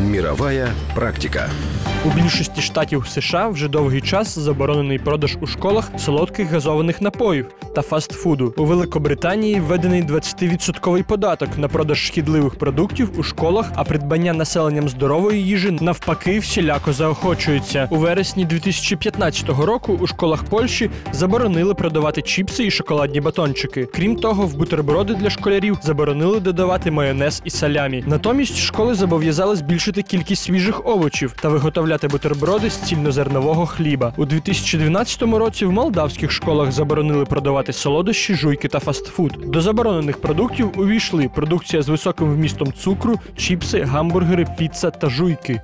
Мировая практика. У більшості штатів США вже довгий час заборонений продаж у школах солодких газованих напоїв та фастфуду. У Великобританії введений 20% податок на продаж шкідливих продуктів у школах, а придбання населенням здорової їжі навпаки всіляко заохочується. У вересні 2015 року у школах Польщі заборонили продавати чіпси і шоколадні батончики. Крім того, в бутерброди для школярів заборонили додавати майонез і салямі. Натомість школи зобов'язали збільшити кількість свіжих овочів та виготовляти бутерброди з цільнозернового хліба. У 2012 році в молдавських школах заборонили продавати солодощі, жуйки та фастфуд. До заборонених продуктів увійшли продукція з високим вмістом цукру, чіпси, гамбургери, піца та жуйки.